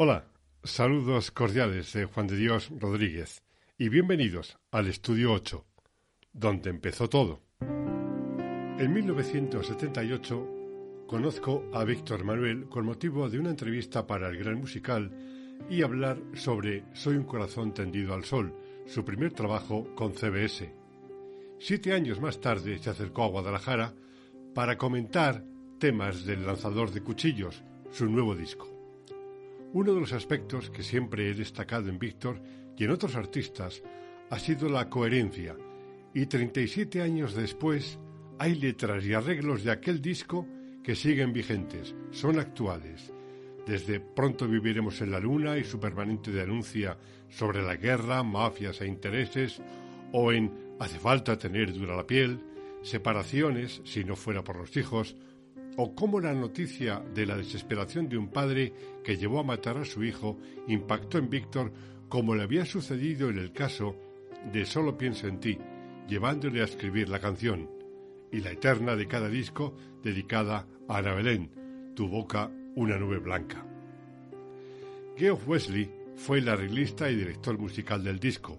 Hola, saludos cordiales de Juan de Dios Rodríguez y bienvenidos al Estudio 8, donde empezó todo. En 1978 conozco a Víctor Manuel con motivo de una entrevista para el Gran Musical y hablar sobre Soy un corazón tendido al sol, su primer trabajo con CBS. Siete años más tarde se acercó a Guadalajara para comentar temas del lanzador de cuchillos, su nuevo disco. Uno de los aspectos que siempre he destacado en Víctor y en otros artistas ha sido la coherencia, y 37 años después hay letras y arreglos de aquel disco que siguen vigentes, son actuales. Desde Pronto viviremos en la luna y su permanente denuncia sobre la guerra, mafias e intereses, o en Hace falta tener dura la piel, separaciones, si no fuera por los hijos, o cómo la noticia de la desesperación de un padre que llevó a matar a su hijo impactó en Víctor como le había sucedido en el caso de Solo pienso en ti, llevándole a escribir la canción, y la eterna de cada disco dedicada a Ana Belén, Tu boca, una nube blanca. Geoff Wesley fue el arreglista y director musical del disco.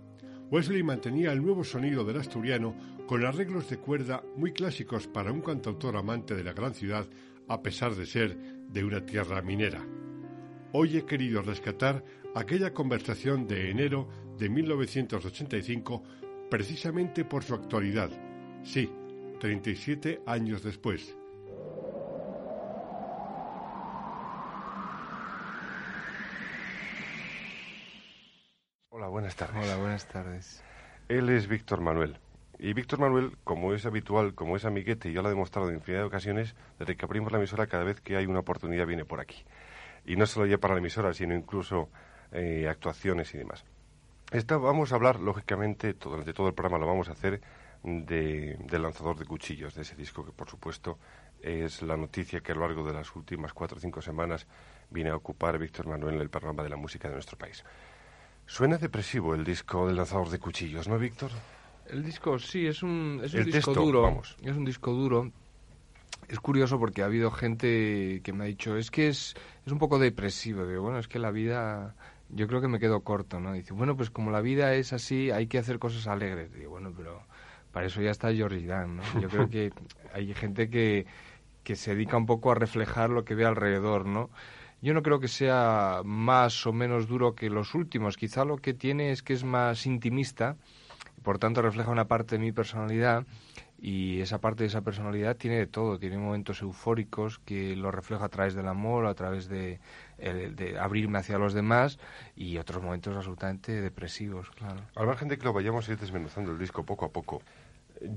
Wesley mantenía el nuevo sonido del asturiano con arreglos de cuerda muy clásicos para un cantautor amante de la gran ciudad, a pesar de ser de una tierra minera. Hoy he querido rescatar aquella conversación de enero de 1985 precisamente por su actualidad. Sí, 37 años después. Hola, buenas tardes. Hola, buenas tardes. Él es Víctor Manuel. Y Víctor Manuel, como es habitual, como es amiguete, y ya lo ha demostrado en infinidad de ocasiones, desde que abrimos la emisora, cada vez que hay una oportunidad viene por aquí. Y no solo ya para la emisora, sino incluso eh, actuaciones y demás. Esta, vamos a hablar, lógicamente, durante todo el programa lo vamos a hacer, de, del lanzador de cuchillos, de ese disco que, por supuesto, es la noticia que a lo largo de las últimas cuatro o cinco semanas viene a ocupar Víctor Manuel en el programa de la música de nuestro país. Suena depresivo el disco del lanzador de cuchillos, ¿no, Víctor? El disco sí, es un, es un disco duro. Vamos. Es un disco duro. Es curioso porque ha habido gente que me ha dicho, es que es, es un poco depresivo. Digo, bueno, es que la vida, yo creo que me quedo corto, ¿no? Dice, bueno, pues como la vida es así, hay que hacer cosas alegres. Digo, bueno, pero para eso ya está George Dan, ¿no? Yo creo que hay gente que, que se dedica un poco a reflejar lo que ve alrededor, ¿no? Yo no creo que sea más o menos duro que los últimos. Quizá lo que tiene es que es más intimista por tanto refleja una parte de mi personalidad y esa parte de esa personalidad tiene de todo, tiene momentos eufóricos que lo refleja a través del amor, a través de, de abrirme hacia los demás y otros momentos absolutamente depresivos, claro. Al margen de que lo vayamos a ir desmenuzando el disco poco a poco,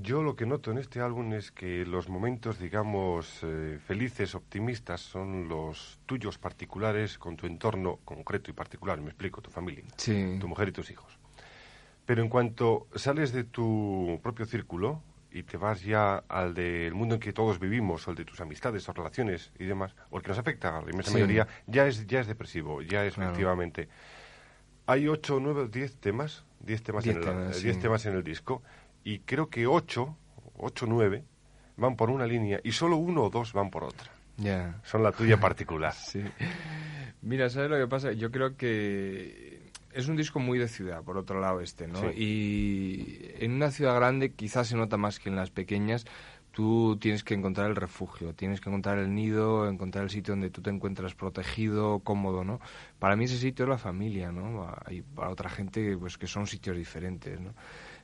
yo lo que noto en este álbum es que los momentos, digamos, eh, felices, optimistas, son los tuyos particulares con tu entorno concreto y particular, me explico, tu familia, sí. tu mujer y tus hijos. Pero en cuanto sales de tu propio círculo y te vas ya al del mundo en que todos vivimos, o el de tus amistades o relaciones y demás, o el que nos afecta a la inmensa Sí. mayoría, ya es, ya es depresivo, ya es Claro. efectivamente. Hay ocho, nueve, diez temas, diez temas, Diez en, el, temas, sí. diez temas en el disco, y creo que ocho, ocho, nueve, van por una línea y solo uno o dos van por otra. Ya. Son la tuya particular. Sí. Mira, ¿sabes lo que pasa? Yo creo que es un disco muy de ciudad, por otro lado este, ¿no? Sí. Y en una ciudad grande quizás se nota más que en las pequeñas. Tú tienes que encontrar el refugio, tienes que encontrar el nido, encontrar el sitio donde tú te encuentras protegido, cómodo, ¿no? Para mí ese sitio es la familia, ¿no? Y para otra gente, pues que son sitios diferentes, ¿no?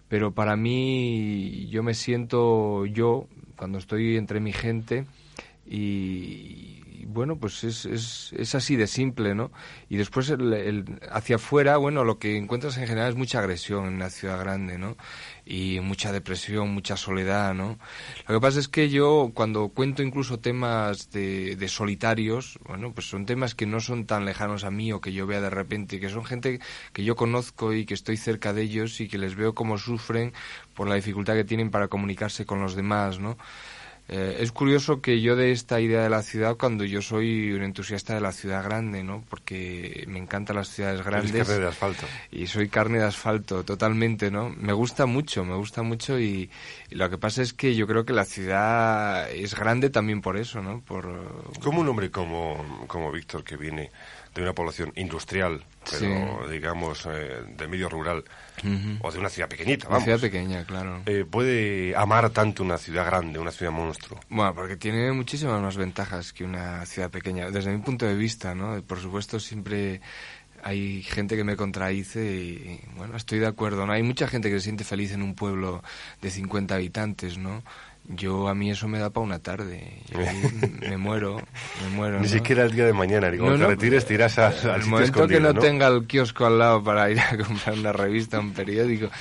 Pero para mí, yo me siento yo, cuando estoy entre mi gente, y, bueno, pues es, es, es, así de simple, ¿no? Y después el, hacia afuera, bueno, lo que encuentras en general es mucha agresión en una ciudad grande, ¿no? Y mucha depresión, mucha soledad, ¿no? Lo que pasa es que yo, cuando cuento incluso temas de, de solitarios, bueno, pues son temas que no son tan lejanos a mí o que yo vea de repente, que son gente que yo conozco y que estoy cerca de ellos y que les veo cómo sufren por la dificultad que tienen para comunicarse con los demás, ¿no? Eh, es curioso que yo de esta idea de la ciudad cuando yo soy un entusiasta de la ciudad grande, ¿no? Porque me encantan las ciudades grandes. carne de asfalto. Y soy carne de asfalto, totalmente, ¿no? Me gusta mucho, me gusta mucho y, lo que pasa es que yo creo que la ciudad es grande también por eso, ¿no? Por... Como un hombre como, como Víctor que viene de una población industrial, pero digamos eh, de medio rural, o de una ciudad pequeñita, vamos. Una ciudad pequeña, claro. Eh, puede amar tanto una ciudad grande, una ciudad monstruo. Bueno, porque tiene muchísimas más ventajas que una ciudad pequeña, desde mi punto de vista, ¿no? Por supuesto, siempre hay gente que me contradice y, bueno, estoy de acuerdo, ¿no? Hay mucha gente que se siente feliz en un pueblo de 50 habitantes, ¿no? Yo a mí eso me da para una tarde. me muero, me muero. Ni siquiera el día de mañana. Digo, cuando te retires, tiras al, El momento que no, tenga el kiosco al lado para ir a comprar una revista, un periódico,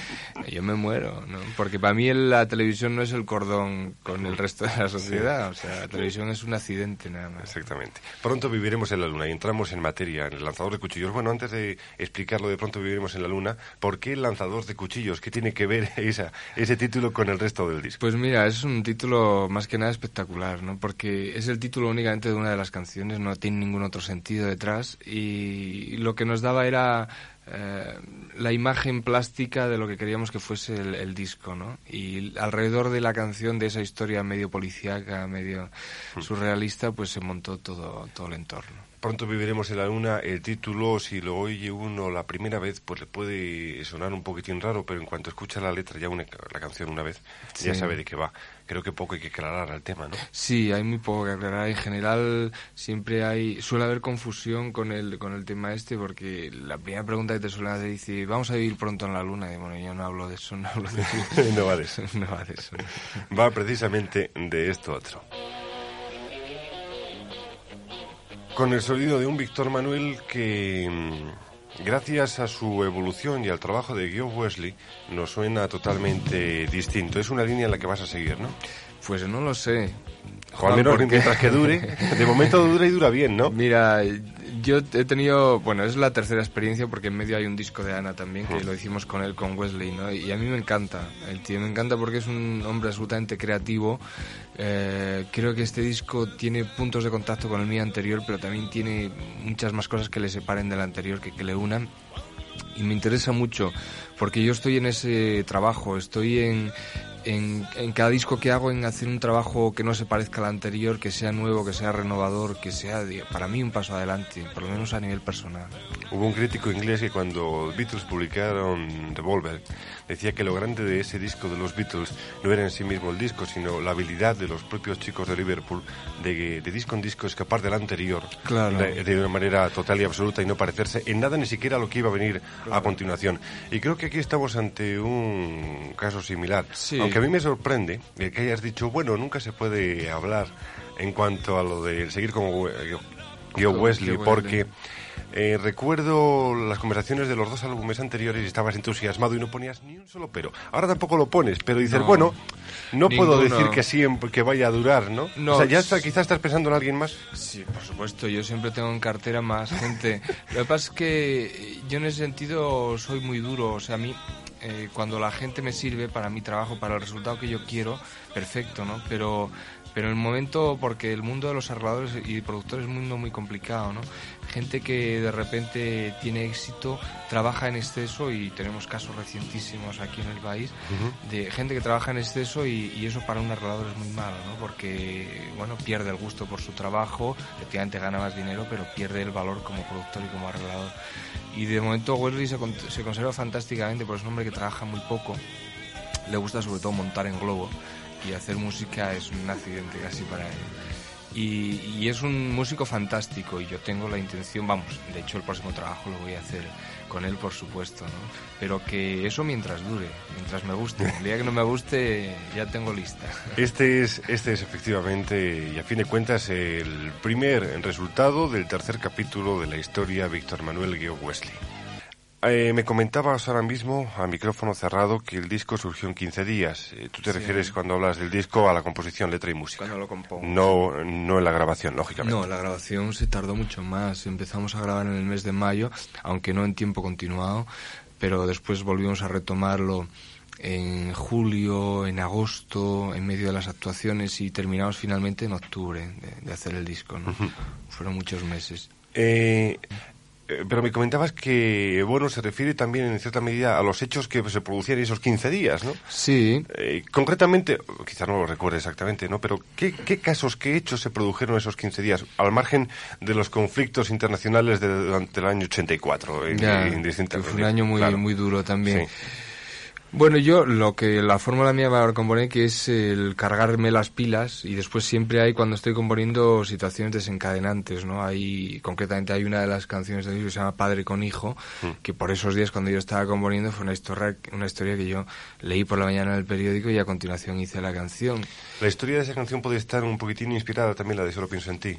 yo me muero, ¿no? Porque para mí la televisión no es el cordón con el resto de la sociedad. O sea, la televisión es un accidente nada más. Exactamente. Pronto viviremos en la Luna y entramos en materia, en el lanzador de cuchillos. Bueno, antes de explicarlo de pronto viviremos en la Luna, ¿por qué el lanzador de cuchillos? ¿Qué tiene que ver esa, ese título con el resto del disco? Pues mira, es un un título más que nada espectacular, ¿no? Porque es el título únicamente de una de las canciones, no tiene ningún otro sentido detrás y lo que nos daba era eh, la imagen plástica de lo que queríamos que fuese el, disco, ¿no? Y alrededor de la canción, de esa historia medio policíaca, medio hmm. surrealista, pues se montó todo, todo el entorno. Pronto viviremos en la luna. El título, si lo oye uno la primera vez, pues le puede sonar un poquitín raro, pero en cuanto escucha la letra, ya la canción una vez, ya sabe de qué va. Creo que poco hay que aclarar al tema, ¿no? Sí, hay muy poco que aclarar. En general, siempre hay, suele haber confusión con el, con el tema este, porque la primera pregunta que te suelen hacer dice, vamos a vivir pronto en la luna. Y bueno, yo no hablo de eso, no hablo de eso. no va de eso. no va de eso. va precisamente de esto otro. con el sonido de un Víctor Manuel que, mm, gracias a su evolución y al trabajo de Geoff Wesley, nos suena totalmente distinto. Es una línea en la que vas a seguir, ¿no? Pues no lo sé. Juan, menos mientras que dure. De momento dura y dura bien, ¿no? Mira, yo he tenido, bueno, es la tercera experiencia porque en medio hay un disco de Ana también que lo hicimos con él, con Wesley, ¿no? Y a mí me encanta, el tío me encanta porque es un hombre absolutamente creativo. Eh, creo que este disco tiene puntos de contacto con el mío anterior, pero también tiene muchas más cosas que le separen del anterior, que, que le unan y me interesa mucho porque yo estoy en ese trabajo, estoy en, en, cada disco que hago en hacer un trabajo que no se parezca al anterior, que sea nuevo, que sea renovador, que sea para mí un paso adelante, por lo menos a nivel personal. Hubo un crítico inglés que cuando Beatles publicaron Revolver decía que lo grande de ese disco de los Beatles no era en sí mismo el disco, sino la habilidad de los propios chicos de Liverpool de, de disco en disco escapar del anterior claro. de, una manera total y absoluta y no parecerse en nada ni siquiera a lo que iba a venir a continuación. Y creo que aquí estamos ante un caso similar. Aunque a mí me sorprende que hayas dicho, bueno, nunca se puede hablar en cuanto a lo de seguir como yo Wesley, porque eh, recuerdo las conversaciones de los dos álbumes anteriores y estabas entusiasmado y no ponías ni un solo pero. Ahora tampoco lo pones, pero dices, bueno, no puedo decir que siempre que vaya a durar, ¿no? no o sea, ya está, quizás estás pensando en alguien más. Sí, por supuesto, yo siempre tengo en cartera más gente. lo que pasa es que yo en ese sentido soy muy duro, o sea, a mí eh, cuando la gente me sirve para mi trabajo, para el resultado que yo quiero, perfecto, ¿no? Pero pero en el momento, porque el mundo de los arregladores y productores es un mundo muy complicado, ¿no? Gente que de repente tiene éxito, trabaja en exceso y tenemos casos recientísimos aquí en el país de gente que trabaja en exceso y, eso para un arreglador es muy malo, ¿no? Porque, bueno, pierde el gusto por su trabajo, efectivamente gana más dinero, pero pierde el valor como productor y como arreglador. Y de momento Wesley se, se conserva fantásticamente, porque es un hombre que trabaja muy poco, le gusta sobre todo montar en globo y hacer música es un accidente casi para él. Y, y, es un músico fantástico y yo tengo la intención, vamos, de hecho el próximo trabajo lo voy a hacer con él, por supuesto, ¿no? Pero que eso mientras dure, mientras me guste. El día que no me guste, ya tengo lista. Este es, este es efectivamente, y a fin de cuentas, el primer resultado del tercer capítulo de la historia Víctor Manuel Guido Wesley. Eh, me comentabas ahora mismo, a micrófono cerrado, que el disco surgió en 15 días. Eh, tú te refieres, cuando hablas del disco, a la composición, letra y música. Cuando lo compongo. No, no en la grabación, lógicamente. No, la grabación se tardó mucho más. Empezamos a grabar en el mes de mayo, aunque no en tiempo continuado, pero después volvimos a retomarlo en julio, en agosto, en medio de las actuaciones y terminamos finalmente en octubre de, hacer el disco. ¿no? Fueron muchos meses. Eh, pero me comentabas que, bueno, se refiere también en cierta medida a los hechos que se producían esos 15 días, ¿no? Sí. Eh, concretamente, quizás no lo recuerde exactamente, ¿no? Pero ¿qué, casos, qué hechos se produjeron esos 15 días, al margen de los conflictos internacionales de, durante el año 84? En, fue un año muy, muy duro también. Sí. Bueno, yo lo que la fórmula mía para componer que es el cargarme las pilas y después siempre hay cuando estoy componiendo situaciones desencadenantes, ¿no? Hay concretamente hay una de las canciones disco que se llama Padre con hijo, mm. que por esos días cuando yo estaba componiendo fue una historia una historia que yo leí por la mañana en el periódico y a continuación hice la canción. La historia de esa canción puede estar un poquitín inspirada también la de Solo pienso en ti.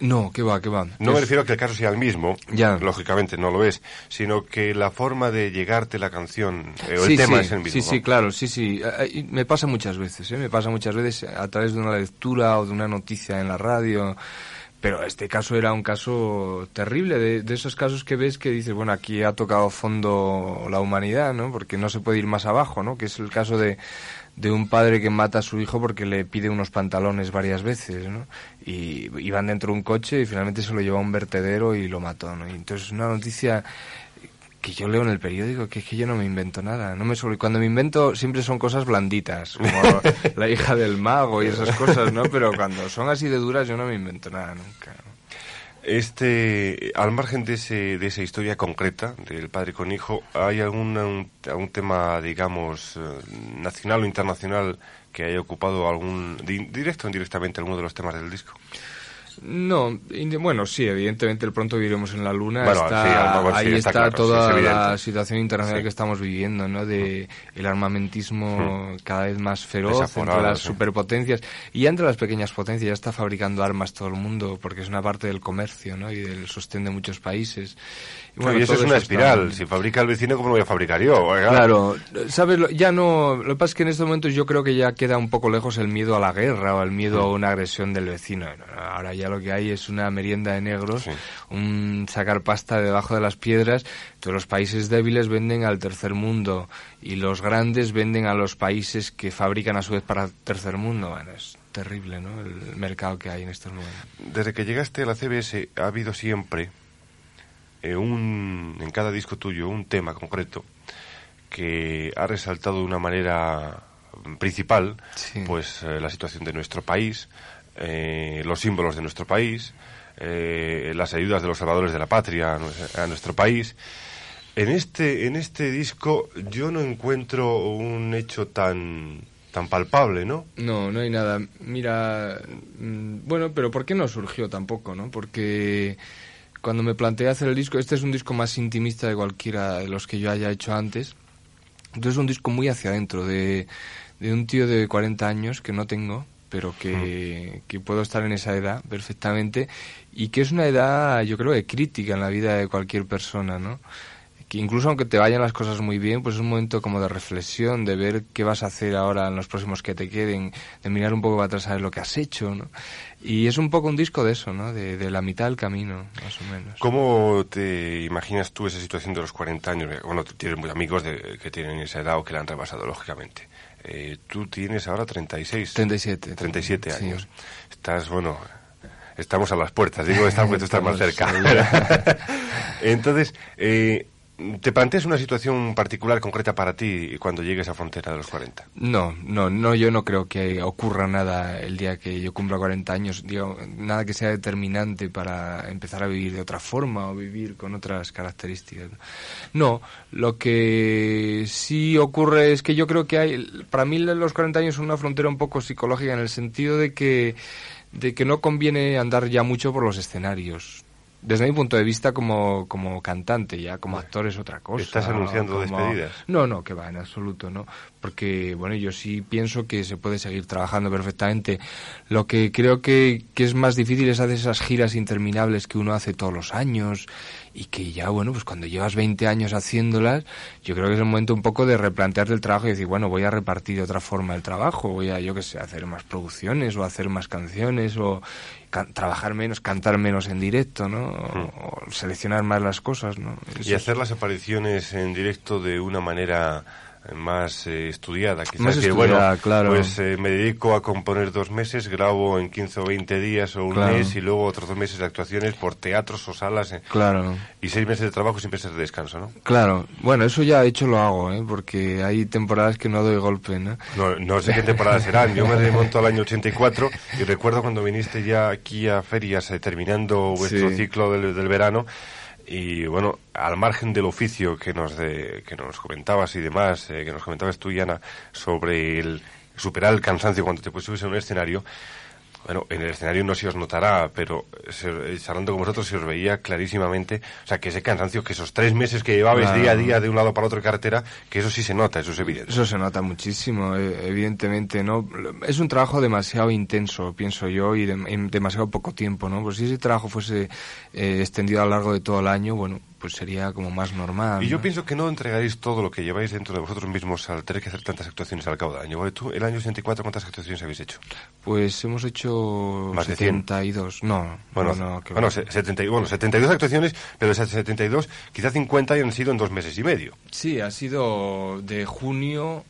No, que va, que va. No me refiero a que el caso sea el mismo, ya. lógicamente no lo es, sino que la forma de llegarte la canción eh, o el tema es el mismo. Sí, sí, claro, sí, sí. Eh, eh, me pasa muchas veces, ¿eh? me pasa muchas veces a través de una lectura o de una noticia en la radio. Pero este caso era un caso terrible, de, de, esos casos que ves que dices, bueno, aquí ha tocado fondo la humanidad, ¿no? Porque no se puede ir más abajo, ¿no? Que es el caso de, de un padre que mata a su hijo porque le pide unos pantalones varias veces, ¿no? Y iban dentro de un coche y finalmente se lo llevó a un vertedero y lo mató, ¿no? Y entonces una noticia que yo leo en el periódico, que es que yo no me invento nada. No me sobre... Cuando me invento siempre son cosas blanditas, como la hija del mago y esas cosas, ¿no? Pero cuando son así de duras yo no me invento nada nunca. Este, al margen de, ese, de esa historia concreta del padre con hijo, ¿hay algún, algún tema, digamos, eh, nacional o internacional que haya ocupado algún, directo o indirectamente, alguno de los temas del disco? No, bueno, sí, evidentemente el pronto viviremos en la Luna. ahí está, toda la situación internacional que estamos viviendo, ¿no? De el armamentismo cada vez más feroz entre las superpotencias y entre las pequeñas potencias. Ya está fabricando armas todo el mundo porque es una parte del comercio, ¿no? Y del sostén de muchos países. Y, bueno, eso es una espiral. Si fabrica el vecino, ¿cómo lo voy a fabricar yo? Claro, ¿sabes? Ya no. Lo que pasa es que en estos momentos yo creo que ya queda un poco lejos el miedo a la guerra o el miedo a una agresión del vecino. Ahora ya lo que hay es una merienda de negros, un sacar pasta debajo de las piedras. Todos los países débiles venden al tercer mundo y los grandes venden a los países que fabrican a su vez para el tercer mundo. Bueno, es terrible, ¿no? El mercado que hay en estos momentos. Desde que llegaste a la CBS ha habido siempre eh, un, en cada disco tuyo un tema concreto que ha resaltado de una manera principal pues eh, la situación de nuestro país eh, los símbolos de nuestro país, eh, las ayudas de los salvadores de la patria a nuestro país. En este, en este disco yo no encuentro un hecho tan, tan palpable, ¿no? No, no hay nada. Mira, mm, bueno, pero ¿por qué no surgió tampoco, no? Porque cuando me planteé hacer el disco, este es un disco más intimista de cualquiera de los que yo haya hecho antes. Entonces es un disco muy hacia adentro, de, de un tío de 40 años que no tengo, pero que, que, puedo estar en esa edad perfectamente y que es una edad, yo creo, de crítica en la vida de cualquier persona, ¿no? Que incluso aunque te vayan las cosas muy bien, pues es un momento como de reflexión, de ver qué vas a hacer ahora en los próximos que te queden, de mirar un poco para atrás a ver lo que has hecho, ¿no? Y es un poco un disco de eso, ¿no? De, la mitad del camino, más o menos. ¿Cómo te imaginas tú esa situación de los 40 años? Bueno, tienes muchos amigos de, que tienen esa edad o que la han rebasado, lógicamente. Eh, tú tienes ahora 36. 37. 37 años. Estás, bueno, estamos a las puertas. Digo, estamos, tú estás más cerca. Entonces, eh, ¿Te planteas una situación particular, concreta para ti cuando llegues a frontera de los 40? No, no, no, yo no creo que ocurra nada el día que yo cumpla 40 años, digo, nada que sea determinante para empezar a vivir de otra forma o vivir con otras características. No, lo que sí ocurre es que yo creo que hay, para mí los 40 años son una frontera un poco psicológica en el sentido de que de que no conviene andar ya mucho por los escenarios desde mi punto de vista como, como cantante, ya como actor es otra cosa. ¿Estás anunciando despedidas? No, no, que va, en absoluto, ¿no? Porque, bueno, yo sí pienso que se puede seguir trabajando perfectamente. Lo que creo que, que es más difícil es hacer esas giras interminables que uno hace todos los años y que ya, bueno, pues cuando llevas 20 años haciéndolas, yo creo que es el momento un poco de replantearte el trabajo y decir, bueno, voy a repartir de otra forma el trabajo, voy a, yo qué sé, hacer más producciones o hacer más canciones o trabajar menos, cantar menos en directo, ¿no? Hmm. O, seleccionar más las cosas, ¿no? y hacer las apariciones en directo de una manera más eh, estudiada. Quizás más estudiada, bueno, claro. Pues eh, me dedico a componer dos meses, grabo en 15 o 20 días o un mes y luego otros dos meses de actuaciones por teatros o salas. Eh, claro. Y seis meses de trabajo sin meses de descanso, ¿no? Claro. Bueno, eso ya hecho lo hago, ¿eh? Porque hay temporadas que no doy golpe, ¿no? No, no sé qué temporadas serán. Yo me remonto al año 84 y recuerdo cuando viniste ya aquí a ferias terminando vuestro ciclo del, del verano y bueno, al margen del oficio que nos, de, que nos comentabas y demás, eh, que nos comentabas tú, Yana, sobre el superar el cansancio cuando te pusiste en un escenario, bueno, en el escenario no se os notará, pero charlando con vosotros se os veía clarísimamente, o sea, que ese cansancio, que esos tres meses que llevabais día a día de un lado para otro de carretera, que eso sí se nota, eso es evidente. Eso se nota muchísimo, eh, evidentemente, ¿no? Es un trabajo demasiado intenso, pienso yo, y en demasiado poco tiempo, ¿no? Pues si ese trabajo fuese eh, extendido a lo largo de todo el año, bueno, pues sería como más normal. Y yo pienso que no entregaréis todo lo que lleváis dentro de vosotros mismos al tener que hacer tantas actuaciones al cabo del año. ¿Tú, el año 64, cuántas actuaciones habéis hecho? Pues hemos hecho más 72. No, bueno, no, bueno, 70, bueno, 72 actuaciones, pero de esas 72, quizá 50 hayan sido en dos meses y medio. Sí, ha sido de junio,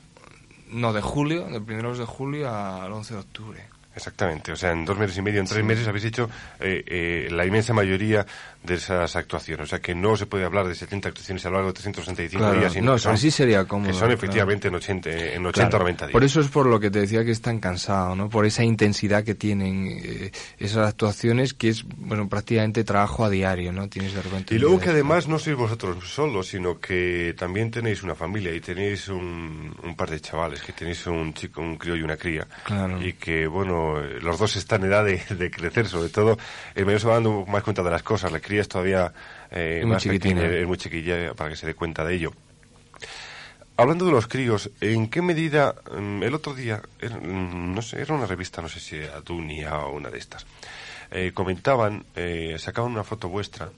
no, de julio, de primeros de julio al 11 de octubre. Exactamente, o sea, en dos meses y medio, en tres meses habéis hecho eh, eh, la inmensa mayoría de esas actuaciones. O sea, que no se puede hablar de 70 actuaciones a lo largo de 365 días. Sino no, que son, así sería como Que son efectivamente en 80, en 80 o 90 días. Por eso es por lo que te decía que están cansados, ¿no? Por esa intensidad que tienen eh, esas actuaciones, que es, bueno, prácticamente trabajo a diario, ¿no? Tienes de repente... Y luego que además no sois vosotros solos, sino que también tenéis una familia y tenéis un, un par de chavales, que tenéis un chico, un crío y una cría. Claro. Y que, bueno, los dos están en edad de, de crecer, sobre todo. El medio se va dando más cuenta de las cosas. La cría es todavía eh, más pequeña, es muy chiquilla para que se dé cuenta de ello. Hablando de los críos, ¿en qué medida mm, el otro día, mm, no sé, era una revista, no sé si Adunia o una de estas, eh, comentaban, eh, sacaban una foto vuestra,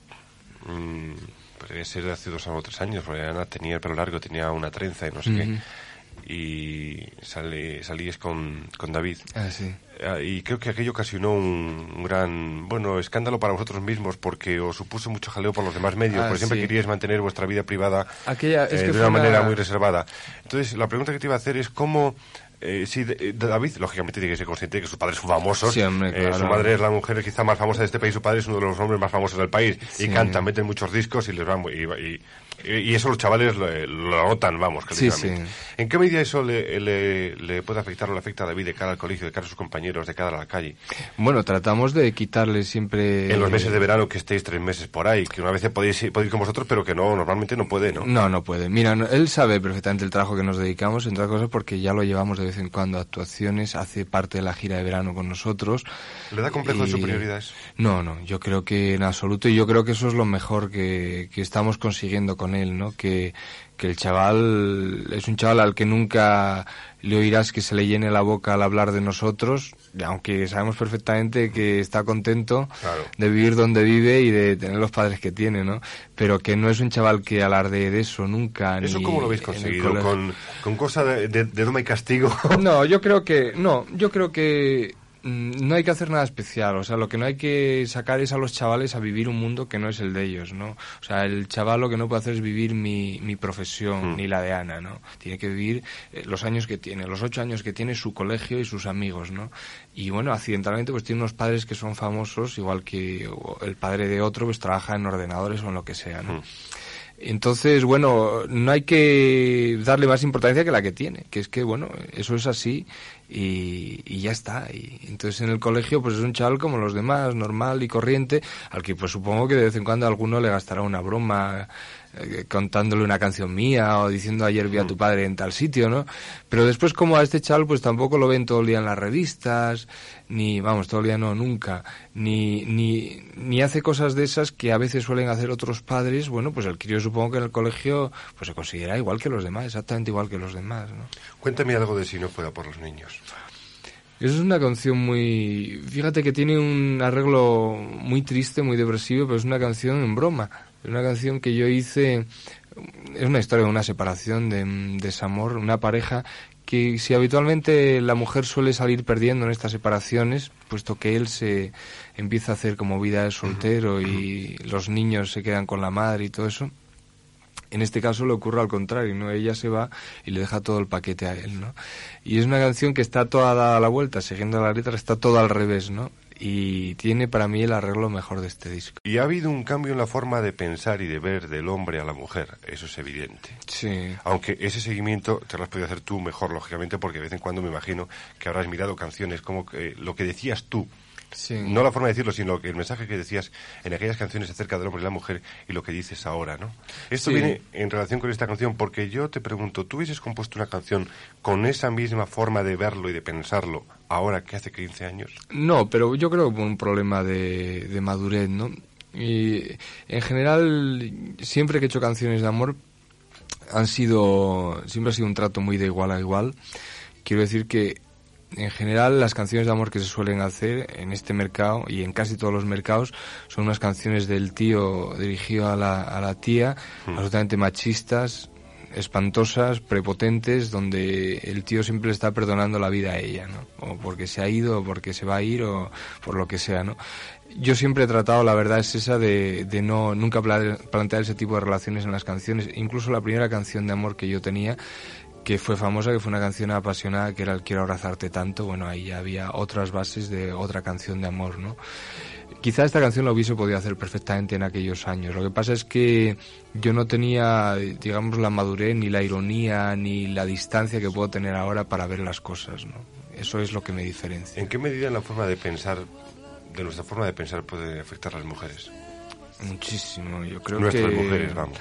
mmm, podría ser de hace dos o tres años, porque Ana tenía el pelo largo, tenía una trenza y no sé qué, y sale, salíes con, con David. Ah, sí. Ah, y creo que aquello ocasionó un, gran, bueno, escándalo para vosotros mismos porque os supuso mucho jaleo por los demás medios, Ah, porque siempre sí. queríais mantener vuestra vida privada Aquella, es eh, que de una manera una- muy reservada. Entonces, la pregunta que te iba a hacer es cómo... Eh, sí, eh, David, lógicamente, tiene que ser consciente de que sus padres son famosos. Sí, hombre, Eh, su madre es la mujer quizá más famosa de este país, su padre es uno de los hombres más famosos del país. Sí. Y cantan, meten muchos discos y les van muy- y, y- y eso los chavales lo, lo notan, vamos, Sí, clarísimamente. ¿En qué medida eso le, le- le puede afectar o le afecta a David de cara al colegio, de cara a sus compañeros, de cara a la calle? Bueno, tratamos de quitarle siempre... En los meses de verano que estéis tres meses por ahí, que una vez podéis ir, puede ir con vosotros, pero que no, normalmente no puede, ¿no? No, no puede. Mira, no- él sabe perfectamente el trabajo que nos dedicamos, entre otras cosas porque ya lo llevamos de vez en cuando a actuaciones, hace parte de la gira de verano con nosotros. ¿Le da complejo de Y- superioridades? No, no, yo creo que en absoluto, y yo creo que eso es lo mejor que, que estamos consiguiendo con él, ¿no? Que, que el chaval es un chaval al que nunca le oirás que se le llene la boca al hablar de nosotros, aunque sabemos perfectamente que está contento Claro. de vivir donde vive y de tener los padres que tiene, ¿no? Pero que no es un chaval que alardee de eso nunca. ¿Eso ni cómo lo habéis conseguido? ¿Con, con cosa de, de, de doma y castigo? No, yo creo que no, yo creo que no hay que hacer nada especial, o sea, lo que no hay que sacar es a los chavales a vivir un mundo que no es el de ellos, ¿no? O sea, el chaval lo que no puede hacer es vivir mi, mi profesión, Mm. ni la de Ana, ¿no? Tiene que vivir eh, los años que tiene, los ocho años que tiene, su colegio y sus amigos, ¿no? Y bueno, accidentalmente pues tiene unos padres que son famosos, igual que el padre de otro pues trabaja en ordenadores o en lo que sea, ¿no? Mm. Entonces, bueno, no hay que darle más importancia que la que tiene, que es que, bueno, eso es así y, y, ya está. Y entonces en el colegio pues es un chaval como los demás, normal y corriente, al que pues supongo que de vez en cuando alguno le gastará una broma eh, contándole una canción mía o diciendo ayer vi a tu mm. padre en tal sitio, ¿no? Pero después como a este chaval pues tampoco lo ven todo el día en las revistas, ni, vamos, todo el día no, nunca, ni, ni, ni hace cosas de esas que a veces suelen hacer otros padres, bueno, pues el crío supongo que en el colegio pues se considera igual que los demás, exactamente igual que los demás, ¿no? Cuéntame algo de Si no fuera por los niños. Es una canción muy... Fíjate que tiene un arreglo muy triste, muy depresivo, pero es una canción en broma. Es una canción que yo hice, es una historia de una separación, de, desamor, una pareja que si habitualmente la mujer suele salir perdiendo en estas separaciones, puesto que él se empieza a hacer como vida de soltero y los niños se quedan con la madre y todo eso, en este caso le ocurre al contrario, ¿no? Ella se va y le deja todo el paquete a él, ¿no? Y es una canción que está toda dada a la vuelta, siguiendo la letra, está toda al revés, ¿no? y tiene para mí el arreglo mejor de este disco. Y ha habido un cambio en la forma de pensar y de ver del hombre a la mujer, eso es evidente. Sí. Aunque ese seguimiento te lo has podido hacer tú mejor, lógicamente, porque de vez en cuando me imagino que habrás mirado canciones como que, lo que decías tú no la forma de decirlo, sino que el mensaje que decías en aquellas canciones acerca del hombre y la mujer y lo que dices ahora, ¿no? Esto viene en relación con esta canción porque yo te pregunto, ¿tú hubieses compuesto una canción con esa misma forma de verlo y de pensarlo ahora que hace 15 años? No, pero yo creo que un problema de, de madurez, ¿no? Y en general, siempre que he hecho canciones de amor, han sido, siempre ha sido un trato muy de igual a igual. Quiero decir que en general las canciones de amor que se suelen hacer en este mercado y en casi todos los mercados son unas canciones del tío dirigido a la, a la tía, hmm. absolutamente machistas, espantosas, prepotentes, donde el tío siempre le está perdonando la vida a ella, ¿no? O porque se ha ido, o porque se va a ir, o por lo que sea, ¿no? Yo siempre he tratado, la verdad es esa, de, de no nunca plantear ese tipo de relaciones en las canciones. Incluso la primera canción de amor que yo tenía que fue famosa, que fue una canción apasionada, que era el Quiero abrazarte tanto, bueno, ahí ya había otras bases de otra canción de amor, ¿no? Quizá esta canción lo hubiese podido hacer perfectamente en aquellos años. Lo que pasa es que yo no tenía, digamos, la madurez, ni la ironía, ni la distancia que puedo tener ahora para ver las cosas, ¿no? Eso es lo que me diferencia. ¿En qué medida la forma de pensar, de nuestra forma de pensar, puede afectar a las mujeres? Muchísimo, yo creo que... Nuestras mujeres, vamos.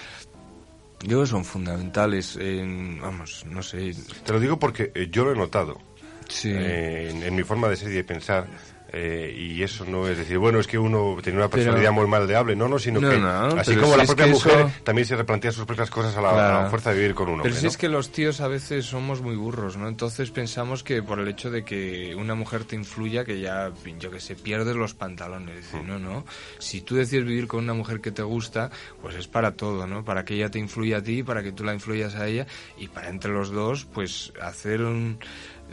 Yo creo que son fundamentales, en, vamos, no sé. Te lo digo porque eh, yo lo he notado. Sí. en, en, mi forma de ser y de pensar, eh, y eso no es decir, bueno, es que uno tiene una personalidad muy mal de hable, no, no, sino que así como la propia mujer también se replantea sus propias cosas a la, fuerza de vivir con uno. Pero si es que los tíos a veces somos muy burros, ¿no? Entonces pensamos que por el hecho de que una mujer te influya, que ya, yo que sé, pierdes los pantalones. Mm. No, no. Si tú decides vivir con una mujer que te gusta, pues es para todo, ¿no? Para que ella te influya a ti, para que tú la influyas a ella y para entre los dos, pues hacer un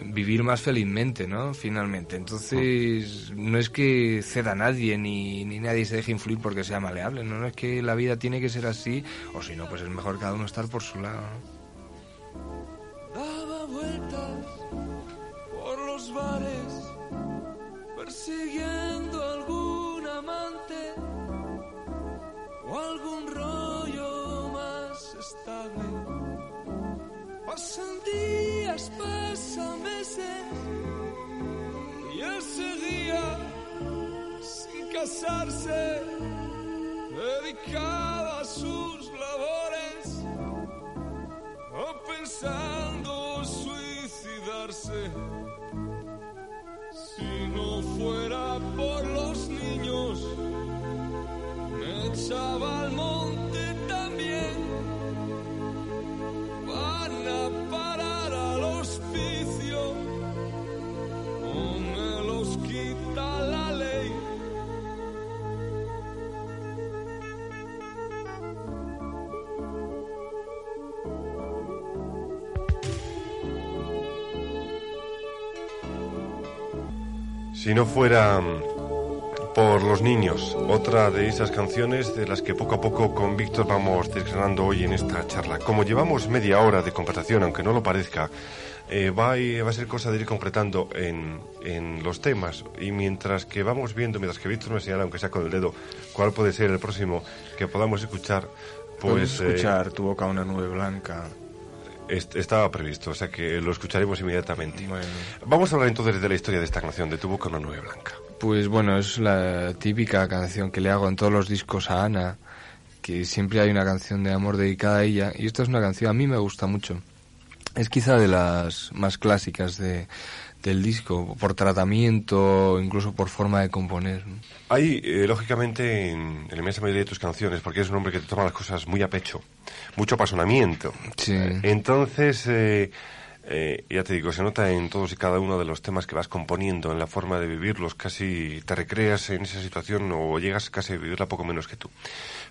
vivir más felizmente, ¿no? Finalmente. Entonces, no es que ceda a nadie ni, ni nadie se deje influir porque sea maleable, ¿no? es que la vida tiene que ser así, o si no, pues es mejor cada uno estar por su lado. Daba vueltas por los bares, persiguiendo algún amante o algún Pasan días, pasan meses y él seguía sin casarse, dedicaba sus labores o pensando suicidarse. Si no fuera por los niños, me echaba al monte Si no fuera por los niños, otra de esas canciones de las que poco a poco con Víctor vamos desgranando hoy en esta charla. Como llevamos media hora de conversación, aunque no lo parezca, eh, va, a, va, a, ser cosa de ir concretando en, en, los temas y mientras que vamos viendo, mientras que Víctor me señala, aunque sea con el dedo, cuál puede ser el próximo que podamos escuchar, pues... escuchar Tu boca una nube blanca. Est- estaba previsto, o sea que lo escucharemos inmediatamente. Bueno. Vamos a hablar entonces de la historia de esta canción, de Tu boca una nube blanca. Pues bueno, es la típica canción que le hago en todos los discos a Ana, que siempre hay una canción de amor dedicada a ella, y esta es una canción a mí me gusta mucho. Es quizá de las más clásicas de, del disco, por tratamiento, incluso por forma de componer. ¿no? Hay, eh, lógicamente, en, en la inmensa mayoría de tus canciones, porque eres un hombre que te toma las cosas muy a pecho, mucho apasionamiento. Sí. Entonces, eh, eh, ya te digo, se nota en todos y cada uno de los temas que vas componiendo, en la forma de vivirlos, casi te recreas en esa situación o llegas casi a vivirla poco menos que tú.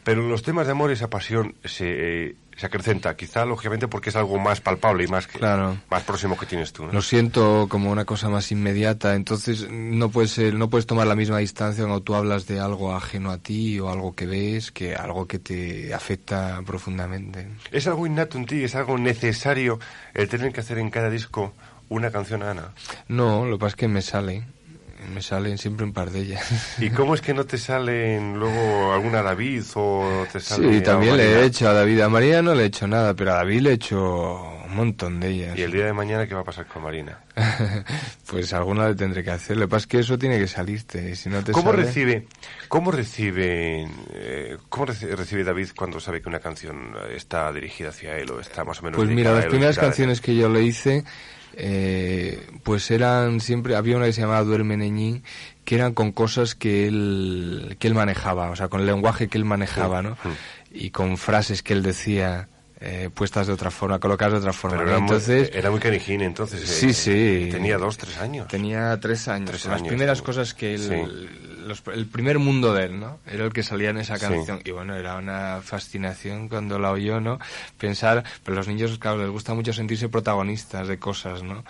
Pero en los temas de amor esa pasión se, eh, se acrecenta, quizá lógicamente porque es algo más palpable y más, que, Claro. más próximo que tienes tú. ¿no? Lo siento como una cosa más inmediata, entonces no puedes ser- no puedes tomar la misma distancia cuando tú hablas de algo ajeno a ti o algo que ves que algo que te afecta profundamente. Es algo innato en ti, es algo necesario el tener que hacer en cada disco una canción a Ana. No, lo que pasa es que me sale, me salen siempre un par de ellas. ¿Y cómo es que no te salen luego alguna David o te sale Sí, también a le he hecho a David. A María no le he hecho nada, pero a David le he hecho un montón de ellas. ¿Y el día de mañana qué va a pasar con Marina? pues alguna le tendré que hacer. Lo que pasa es que eso tiene que salirte. Si no te ¿Cómo sale- recibe, cómo recibe, eh, cómo reci- recibe David cuando sabe que una canción está dirigida hacia él o está más o menos Pues mira, las primeras canciones que yo le hice, eh, pues eran siempre, había una que se llamaba Duerme Neñín, que eran con cosas que él, que él manejaba, o sea, con el lenguaje que él manejaba, ¿no? Y con frases que él decía, eh, puestas de otra forma, colocadas de otra forma. Pero era, muy- Entonces, era muy canijín entonces. eh, Sí, sí. Tenía dos, tres años. Tenía tres años. Tres Las años, primeras sí. cosas que él, Sí. los- el primer mundo de él, ¿no? Era el que salía en esa Sí. canción. Y bueno, era una fascinación cuando la oyó, ¿no? Pensar, pero los niños, claro, les gusta mucho sentirse protagonistas de cosas, ¿no?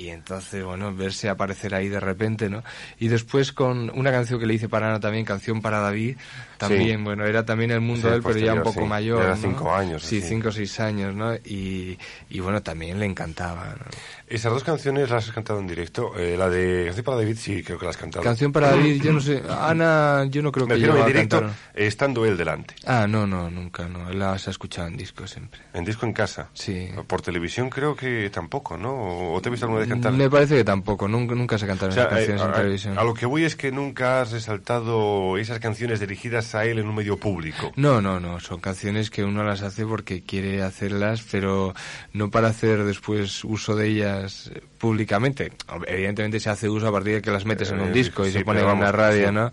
Y entonces, bueno, verse aparecer ahí de repente, ¿no? Y después con una canción que le hice para Ana también, Canción para David, también, bueno, era también el mundo Sí, de él, pero ya un poco sí. mayor. Era ¿no? cinco años, Sí, así. cinco o seis años, ¿no? Y, y bueno, también le encantaba, ¿no? Esas dos canciones las has cantado en directo. Eh, la de Canción para David sí, creo que la has cantado. Canción para David, yo no sé, Ana, yo no creo Me que refiero llegó en directo, cantar. eh, estando él delante. Ah, no, no, nunca, no. Las ha escuchado en disco siempre. En disco en casa. Sí. Por televisión creo que tampoco, ¿no? ¿O o te he visto alguna vez cantar? Me parece que tampoco, nunca, nunca se cantaron O sea, esas canciones eh, en a- televisión. A lo que voy es que nunca has resaltado esas canciones dirigidas a él en un medio público. No, no, no, son canciones que uno las hace porque quiere hacerlas, pero no para hacer después uso de ellas eh, públicamente. Evidentemente se hace uso a partir de que las metes en Eh, un disco y sí, se pone en una radio, ¿no?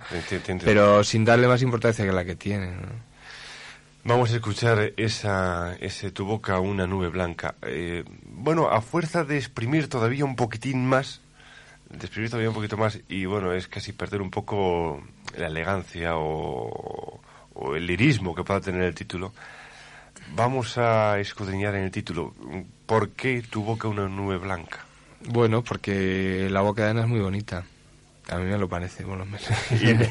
Pero sin darle más importancia que la que tiene, ¿no? Vamos a escuchar esa, ese tu boca una nube blanca. Eh, bueno, a fuerza de exprimir todavía un poquitín más, de exprimir todavía un poquito más, y bueno, es casi perder un poco la elegancia o, o el lirismo que pueda tener el título. Vamos a escudriñar en el título. ¿Por qué tu boca una nube blanca? Bueno, porque la boca de Ana es muy bonita. A mí me lo parece, por lo menos.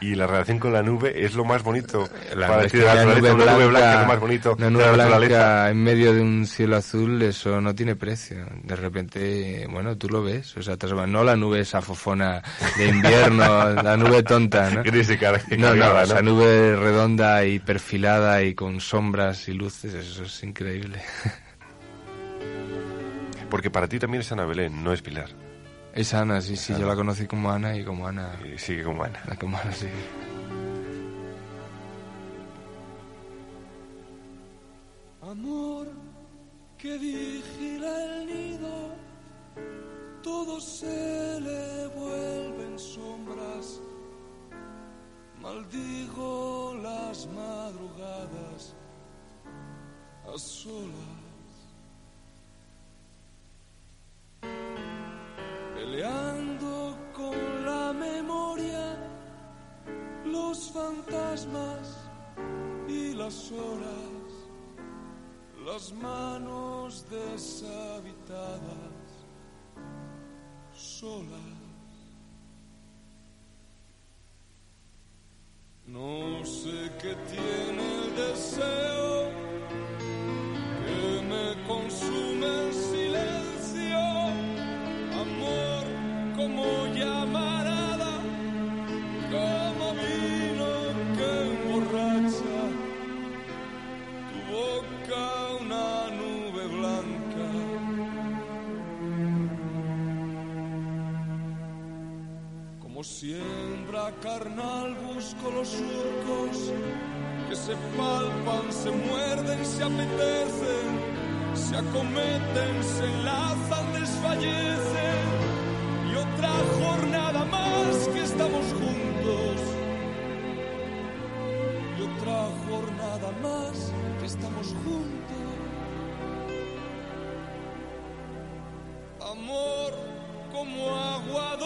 Y, y la relación con la nube es lo más bonito. La, Para decir la nube una nube blanca, blanca es lo más bonito una nube naturaleza. blanca en medio de un cielo azul, eso no tiene precio. De repente, bueno, tú lo ves. O sea, no la nube esa fofona de invierno, la nube tonta, ¿no? Gris y car- No, no, cargada, esa nube redonda y perfilada y con sombras y luces, eso es increíble. Porque para ti también es Ana Belén, no es Pilar. Es Ana, sí, sí, yo la conocí como Ana y como Ana, Y sigue como Ana. la como Ana, sí. Amor que vigila el nido, todo se le vuelve en sombras. Maldigo las madrugadas a solas. Las manos deshabitadas, solas. No sé qué tiene el deseo se acometen, se enlazan, desfallecen. Y otra jornada más que estamos juntos. Y otra jornada más que estamos juntos. Amor como agua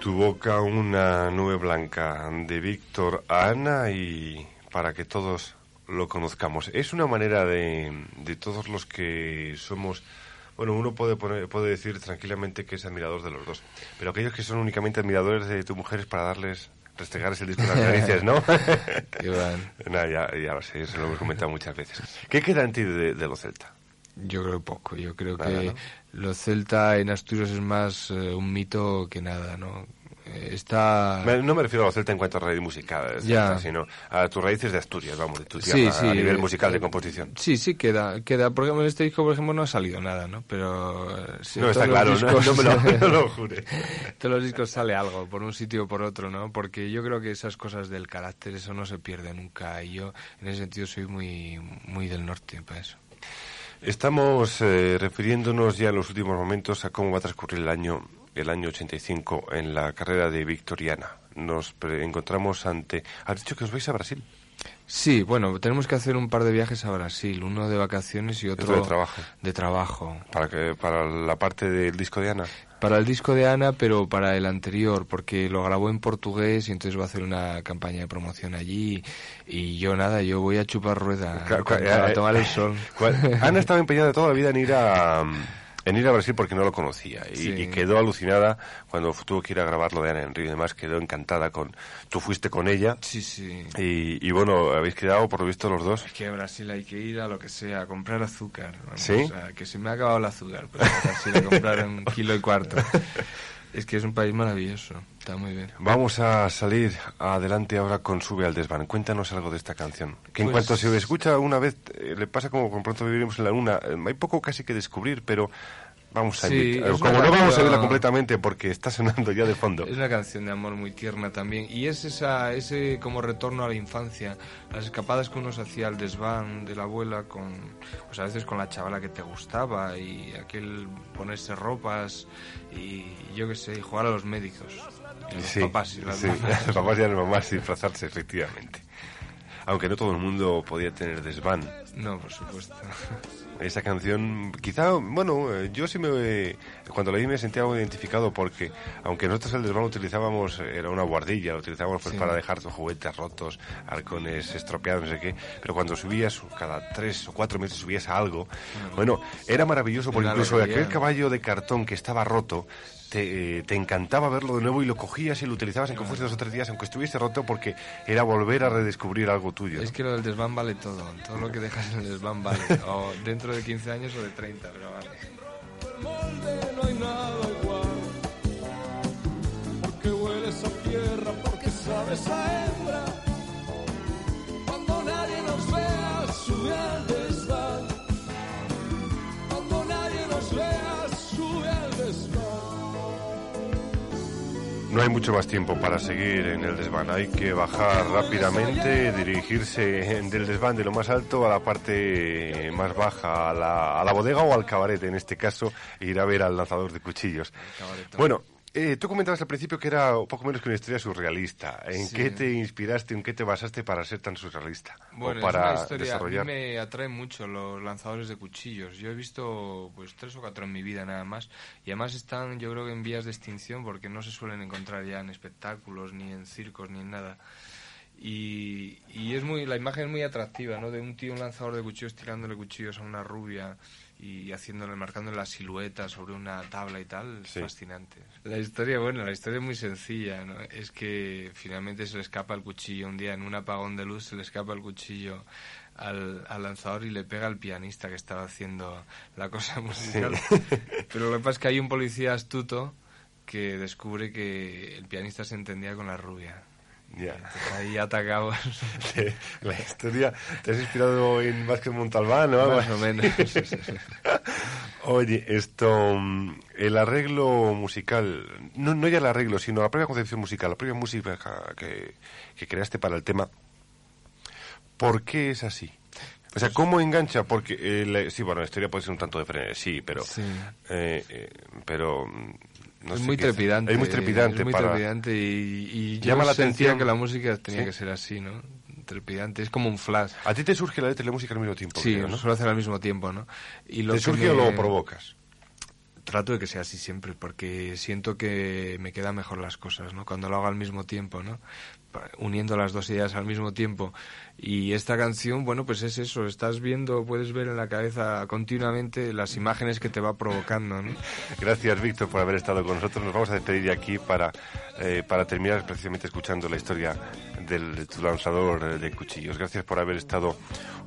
Tu boca una nube blanca de Víctor a Ana y para que todos lo conozcamos. Es una manera de, de todos los que somos... Bueno, uno puede, poner- puede decir tranquilamente que es admirador de los dos, pero aquellos que son únicamente admiradores de tu mujer es para darles, restregarles el disco en las narices, ¿no? Ya, ya lo sé, eso lo hemos comentado muchas veces. ¿Qué queda en ti de, de lo celta? Yo creo poco. Yo creo Nada, que ¿no? lo celta en Asturias es más eh, un mito que nada, ¿no? Eh, está... No me refiero a lo celta en cuanto a raíz musical, Ya. celta, sino a tus raíces de Asturias, vamos, de tu tierra, sí, a nivel eh, musical de composición. Sí, sí, queda, queda. Porque en este disco, por ejemplo, no ha salido nada, ¿no? Pero... No, está claro, no, no me lo, no lo jure. todos los discos sale algo, por un sitio o por otro, ¿no? Porque yo creo que esas cosas del carácter, eso no se pierde nunca. Y yo, en ese sentido, soy muy, muy del norte para eso. Estamos eh, refiriéndonos ya en los últimos momentos a cómo va a transcurrir el año, el año 85 en la carrera de Victoriana. Nos encontramos ante... Has dicho que os vais a Brasil. Sí, bueno, tenemos que hacer un par de viajes a Brasil, uno de vacaciones y otro de trabajo. de trabajo. Para, que, para la parte del disco de Ana. Para el disco de Ana, pero para el anterior, porque lo grabó en portugués y entonces va a hacer una campaña de promoción allí. Y yo nada, yo voy a chupar rueda, Claro, con- claro, para eh, tomar el sol. ¿Cuál? Ana estaba empeñada toda la vida en ir a en ir a Brasil porque no lo conocía y, Sí. y quedó alucinada cuando tuvo que ir a grabar lo de Ana Henry y demás quedó encantada con tú fuiste con ella Sí, sí. y, y bueno habéis quedado por lo visto los dos Es que a Brasil hay que ir a lo que sea, a comprar azúcar. vamos, ¿Sí? o sea, que se me ha acabado el azúcar, pero a Brasil a comprar un kilo y cuarto. Es que es un país maravilloso, está muy bien. Vamos a salir adelante ahora con Sube al desván. Cuéntanos algo de esta canción. Que en Pues- cuanto se escucha una vez, eh, le pasa como con pronto viviremos en la luna. Eh, hay poco casi que descubrir, pero vamos a Sí, Como no vamos a oírla completamente porque está sonando ya de fondo. Es una canción de amor muy tierna también. Y es esa, ese como retorno a la infancia. Las escapadas que uno se hacía al desván de la abuela con, pues a veces con la chavala que te gustaba y aquel ponerse ropas y yo qué sé, y jugar a los médicos. Y los Sí, papás y las sí, mamás. los papás y las mamás disfrazarse, efectivamente. Aunque no todo el mundo podía tener desván. No, por supuesto. Esa canción, quizá, bueno, eh, yo sí me. Cuando la vi me sentía algo identificado porque, aunque nosotros el desván utilizábamos, era una guardilla, lo utilizábamos pues Sí. para dejar juguetes rotos, halcones estropeados, no sé qué. Pero cuando subías, cada tres o cuatro meses subías a algo, bueno, era maravilloso porque incluso aquel caballo de cartón que estaba roto. Te, eh, te encantaba verlo de nuevo y lo cogías y lo utilizabas en que fuese dos o tres días, aunque estuviese roto, porque era volver a redescubrir algo tuyo. Es que lo del desván vale todo. Todo lo que dejas en el desván vale. O dentro de 15 años o de 30, pero vale. No hay mucho más tiempo para seguir en el desván. Hay que bajar rápidamente, dirigirse del desván de lo más alto a la parte más baja, a la, a la bodega o al cabaret, en este caso, e ir a ver al lanzador de cuchillos. Bueno, Eh, tú comentabas al principio que era un poco menos que una historia surrealista. ¿En Sí. qué te inspiraste, en qué te basaste para ser tan surrealista? Bueno, o para es una historia, desarrollar. a mí me atraen mucho los lanzadores de cuchillos. Yo he visto pues tres o cuatro en mi vida nada más y además están yo creo que en vías de extinción porque no se suelen encontrar ya en espectáculos ni en circos ni en nada. Y, y es muy la imagen es muy atractiva, ¿no? De un tío un lanzador de cuchillos tirándole cuchillos a una rubia y haciéndole marcándole la silueta sobre una tabla y tal, Sí. fascinante. La historia, bueno, la historia es muy sencilla, ¿no? Es que finalmente se le escapa el cuchillo un día en un apagón de luz, se le escapa el cuchillo al, al lanzador y le pega al pianista que estaba haciendo la cosa musical. Pero lo que pasa es que hay un policía astuto que descubre que el pianista se entendía con la rubia. Ya. Ahí atacamos la historia te has inspirado en Vázquez Montalbán o algo más o menos. Oye, esto, mm, el arreglo musical, no, no ya el arreglo, sino la propia concepción musical, la propia música que, que creaste para el tema, ¿por qué es así? O sea, ¿cómo engancha? Porque, eh, la- sí, bueno, la historia puede ser un tanto de frenesí, pero, Sí. eh, eh, pero, mm, no es muy qué- trepidante. Es muy trepidante es muy para... trepidante y, y yo Llama la atención. que la música tenía Sí. que ser así, ¿no? Trepidante, es como un flash. A ti te surge la letra y la música al mismo tiempo, Sí, creo, ¿no? suelo hacer al mismo tiempo, ¿no? Y lo ¿Te surge o me- lo provocas? Trato de que sea así siempre, porque siento que me quedan mejor las cosas, ¿no? Cuando lo hago al mismo tiempo, ¿no? Uniendo las dos ideas al mismo tiempo. Y esta canción, bueno, pues es eso, estás viendo, puedes ver en la cabeza continuamente las imágenes que te va provocando. Gracias, Víctor, por haber estado con nosotros. Nos vamos a despedir de aquí para, eh, para terminar precisamente escuchando la historia del, de tu lanzador eh, de cuchillos. Gracias por haber estado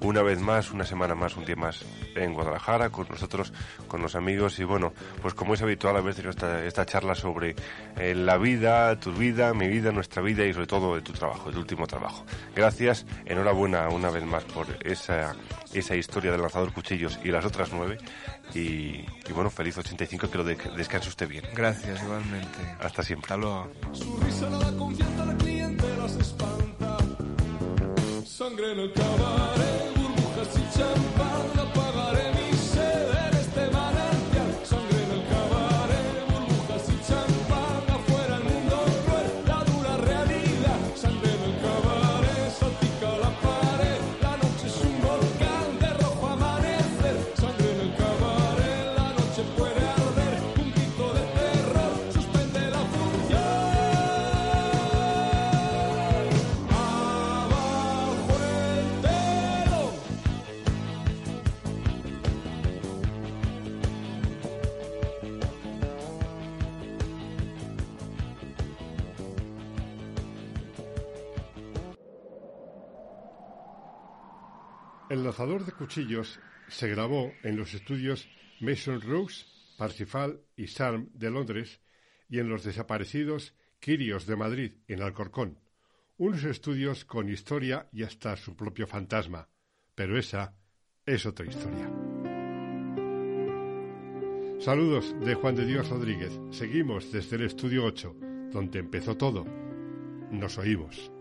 una vez más, una semana más, un día más en Guadalajara con nosotros, con los amigos. Y bueno, pues como es habitual, tenido esta, esta charla sobre eh, la vida, tu vida, mi vida, nuestra vida y sobre todo de tu trabajo, de tu último trabajo. Gracias, enhorabuena una vez más por esa, esa historia del lanzador cuchillos y las otras nueve. Y, y bueno, feliz 85, que lo de- descanse usted bien. Gracias, igualmente. Hasta siempre. Hasta luego. Su risa no da confianza al cliente, las espanta. Sangre en el cabaret, Lanzador de cuchillos se grabó en los estudios Mason Rose, Parsifal y Salm de Londres y en los desaparecidos Quirios de Madrid, en Alcorcón. Unos estudios con historia y hasta su propio fantasma. Pero esa es otra historia. Saludos de Juan de Dios Rodríguez. Seguimos desde el estudio 8, donde empezó todo. Nos oímos.